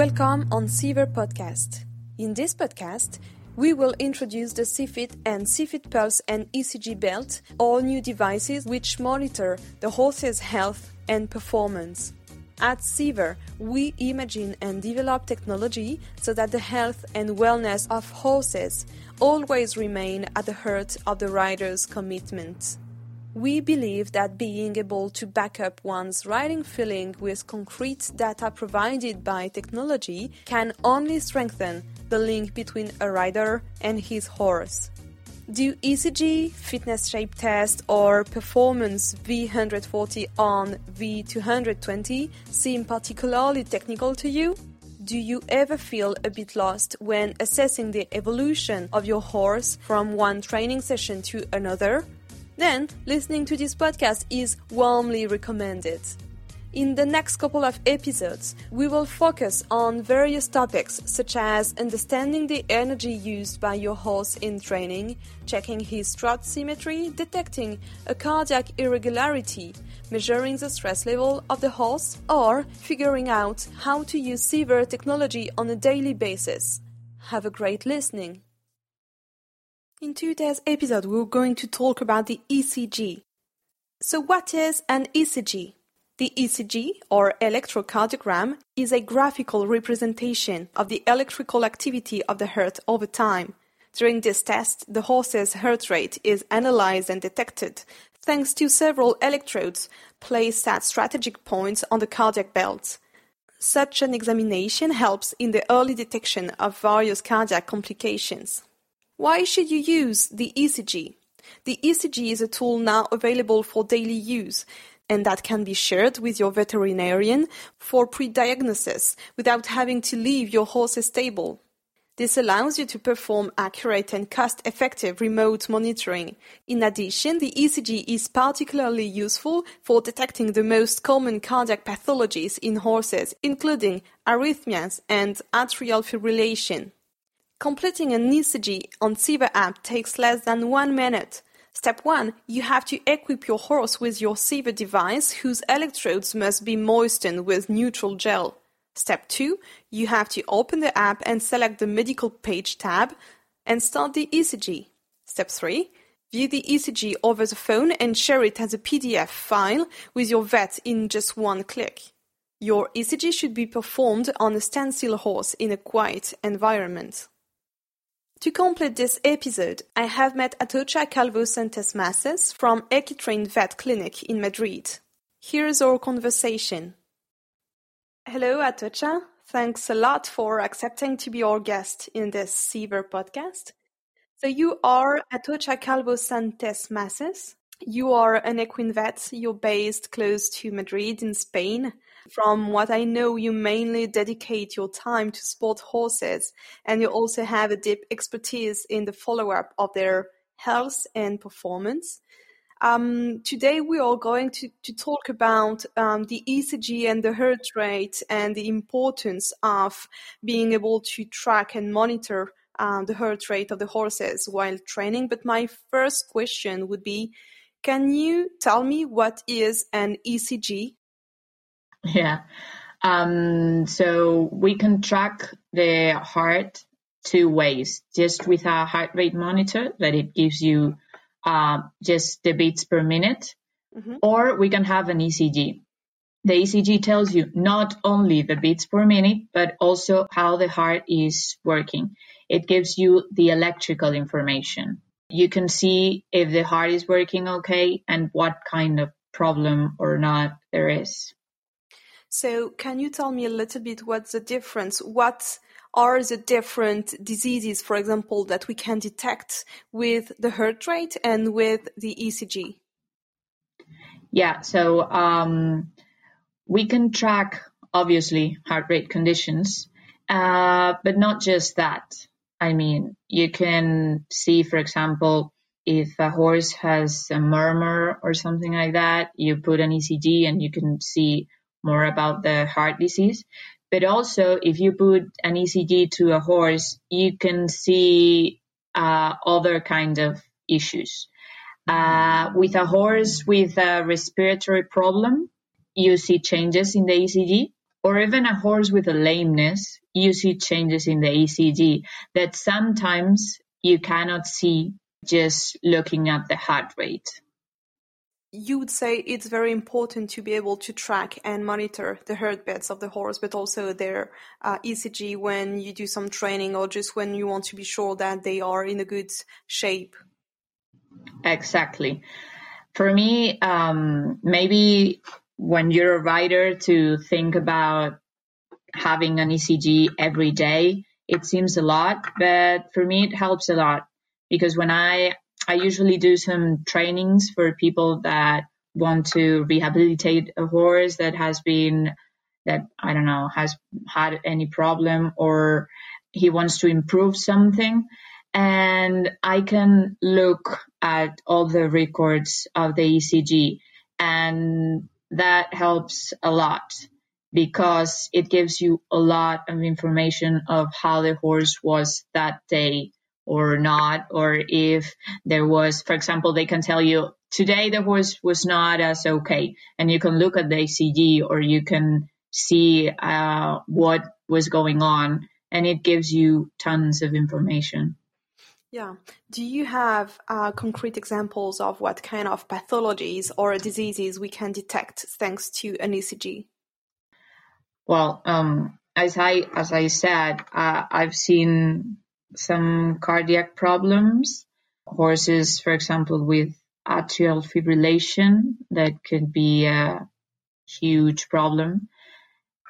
Welcome on Seaver Podcast. In this podcast, we will introduce the CFIT and CFIT Pulse and ECG belt, all new devices which monitor the horse's health and performance. At Seaver, we imagine and develop technology so that the health and wellness of horses always remain at the heart of the rider's commitment. We believe that being able to back up one's riding feeling with concrete data provided by technology can only strengthen the link between a rider and his horse. Do ECG, fitness shape test, or performance V140 on V220 seem particularly technical to you? Do you ever feel a bit lost when assessing the evolution of your horse from one training session to another? Then listening to this podcast is warmly recommended. In the next couple of episodes, we will focus on various topics such as understanding the energy used by your horse in training, checking his trot symmetry, detecting a cardiac irregularity, measuring the stress level of the horse, or figuring out how to use Seaver technology on a daily basis. Have a great listening! In today's episode, we're going to talk about the ECG. So, what is an ECG? The ECG, or electrocardiogram, is a graphical representation of the electrical activity of the heart over time. During this test, the horse's heart rate is analyzed and detected thanks to several electrodes placed at strategic points on the cardiac belt. Such an examination helps in the early detection of various cardiac complications. Why should you use the ECG? The ECG is a tool now available for daily use and that can be shared with your veterinarian for pre-diagnosis without having to leave your horse's stable. This allows you to perform accurate and cost-effective remote monitoring. In addition, the ECG is particularly useful for detecting the most common cardiac pathologies in horses, including arrhythmias and atrial fibrillation. Completing an ECG on Seaver app takes less than one minute. Step 1. You have to equip your horse with your Seaver device whose electrodes must be moistened with neutral gel. Step 2. You have to open the app and select the medical page tab and start the ECG. Step 3. View the ECG over the phone and share it as a PDF file with your vet in just one click. Your ECG should be performed on a standstill horse in a quiet environment. To complete this episode, I have met Atocha Calvo Santos Masses from Equitrain Vet Clinic in Madrid. Here's our conversation. Hello, Atocha. Thanks a lot for accepting to be our guest in this Seaver podcast. So you are Atocha Calvo Santos Masses. You are an equine vet. You're based close to Madrid in Spain. From what I know, you mainly dedicate your time to sport horses, and you also have a deep expertise in the follow up of their health and performance. Um, today, we are going to, to talk about um, the ECG and the heart rate and the importance of being able to track and monitor um, the heart rate of the horses while training. But my first question would be Can you tell me what is an ECG? Yeah. Um, so we can track the heart two ways, just with a heart rate monitor that it gives you uh, just the beats per minute, mm-hmm. or we can have an ECG. The ECG tells you not only the beats per minute, but also how the heart is working. It gives you the electrical information. You can see if the heart is working okay and what kind of problem or not there is. So can you tell me a little bit what's the difference? What are the different diseases, for example, that we can detect with the heart rate and with the ECG? Yeah, so um, we can track obviously heart rate conditions, uh, but not just that. I mean, you can see, for example, if a horse has a murmur or something like that, you put an ECG and you can see more about the heart disease. But also, if you put an ECG to a horse, you can see uh, other kind of issues. Uh, with a horse with a respiratory problem, you see changes in the ECG. or even a horse with a lameness, you see changes in the ECG that sometimes you cannot see just looking at the heart rate. You would say it's very important to be able to track and monitor the heartbeats of the horse, but also their uh, ECG when you do some training or just when you want to be sure that they are in a good shape. Exactly. For me, um, maybe when you're a rider to think about having an ECG every day, it seems a lot, but for me, it helps a lot because when I, I usually do some trainings for people that want to rehabilitate a horse that has been, that I don't know, has had any problem or he wants to improve something. And I can look at all the records of the ECG and that helps a lot because it gives you a lot of information of how the horse was that day or not, or if there was, for example, they can tell you today the horse was not as okay, and you can look at the ECG or you can see uh, what was going on, and it gives you tons of information. Yeah. Do you have uh, concrete examples of what kind of pathologies or diseases we can detect thanks to an ECG? Well, um, as I as I said, uh, I've seen some cardiac problems. Horses, for example, with atrial fibrillation, that could be a huge problem.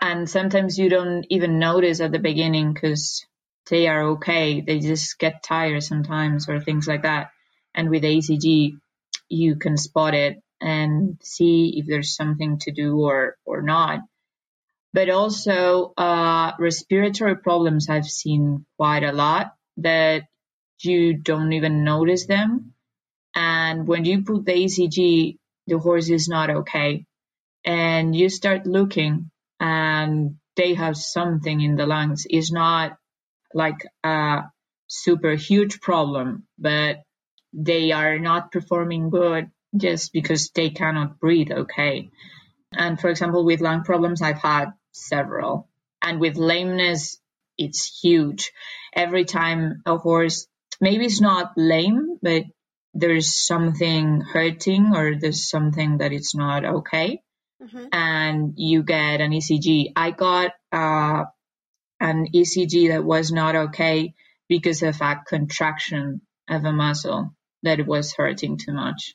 And sometimes you don't even notice at the beginning because they are okay. They just get tired sometimes or things like that. And with ECG, you can spot it and see if there's something to do or, or not. But also, uh, respiratory problems I've seen quite a lot that you don't even notice them. And when you put the ECG, the horse is not okay. And you start looking and they have something in the lungs. It's not like a super huge problem, but they are not performing good just because they cannot breathe okay. And for example, with lung problems, I've had several. And with lameness, it's huge. Every time a horse, maybe it's not lame, but there's something hurting or there's something that it's not okay. Mm-hmm. And you get an ECG. I got uh, an ECG that was not okay because of a contraction of a muscle that was hurting too much.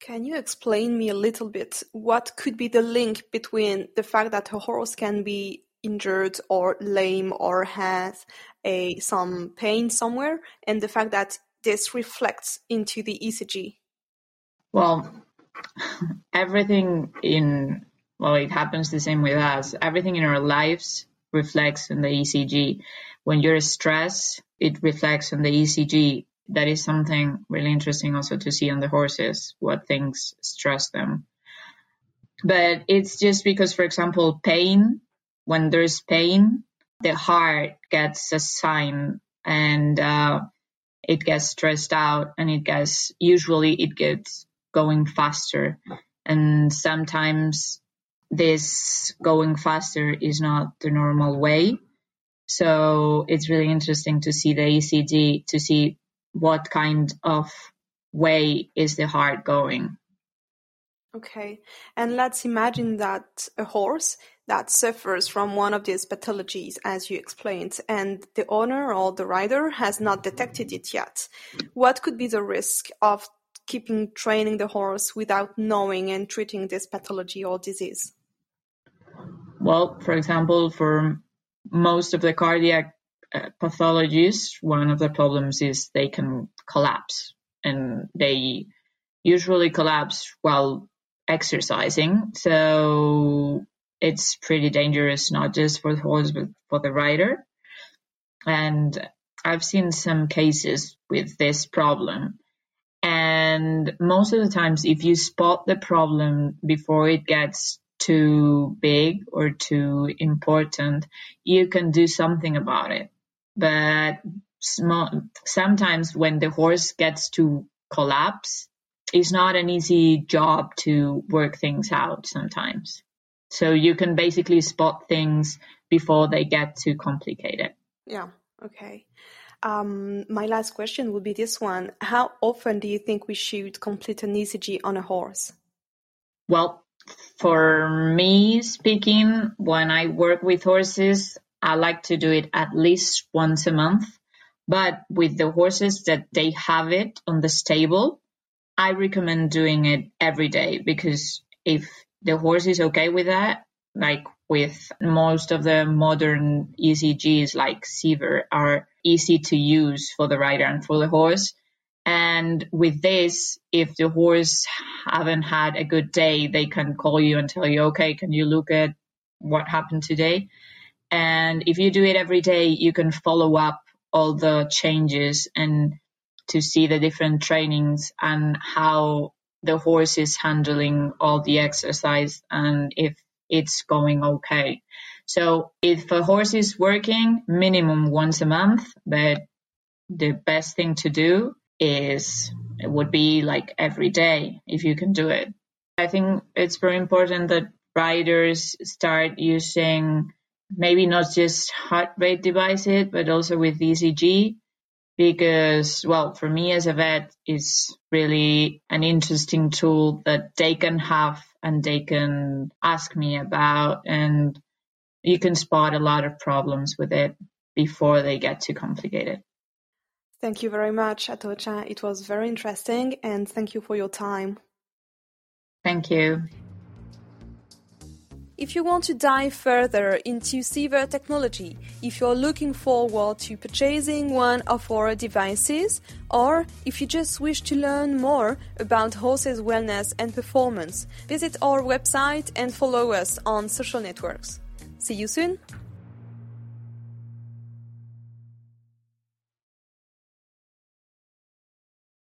Can you explain me a little bit what could be the link between the fact that a horse can be injured or lame or has a some pain somewhere and the fact that this reflects into the ECG? Well, everything in well, it happens the same with us. Everything in our lives reflects on the ECG. When you're stressed, it reflects on the ECG. That is something really interesting also to see on the horses, what things stress them. But it's just because, for example, pain, when there's pain, the heart gets a sign and uh, it gets stressed out and it gets, usually it gets going faster. And sometimes this going faster is not the normal way. So it's really interesting to see the ECG to see what kind of way is the heart going. Okay, and let's imagine that a horse that suffers from one of these pathologies, as you explained, and the owner or the rider has not detected it yet. What could be the risk of keeping training the horse without knowing and treating this pathology or disease? Well, for example, for most of the cardiac Uh, pathologies, one of the problems is they can collapse and they usually collapse while exercising. So it's pretty dangerous, not just for the horse, but for the rider. And I've seen some cases with this problem. And most of the times, if you spot the problem before it gets too big or too important, you can do something about it. But sometimes when the horse gets to collapse, it's not an easy job to work things out sometimes. So you can basically spot things before they get too complicated. Yeah. Okay. Um, my last question would be this one. How often do you think we should complete an ECG on a horse? Well, for me speaking, when I work with horses, I like to do it at least once a month. But with the horses that they have it on the stable, I recommend doing it every day because if the horse is okay with that, like with most of the modern ECGs like Seaver are easy to use for the rider and for the horse. And with this, if the horse haven't had a good day, they can call you and tell you, okay, can you look at what happened today? And if you do it every day, you can follow up all the changes and to see the different trainings and how the horse is handling all the exercise and if it's going okay. So if a horse is working minimum once a month, but the best thing to do is it would be like every day if you can do it. I think it's very important that riders start using maybe not just heart rate devices, but also with ECG because, well, for me as a vet, it's really an interesting tool that they can have and they can ask me about and you can spot a lot of problems with it before they get too complicated. Thank you very much, Atocha. It was very interesting and thank you for your time. Thank you. If you want to dive further into Seaver technology, if you're looking forward to purchasing one of our devices, or if you just wish to learn more about horses' wellness and performance, visit our website and follow us on social networks. See you soon!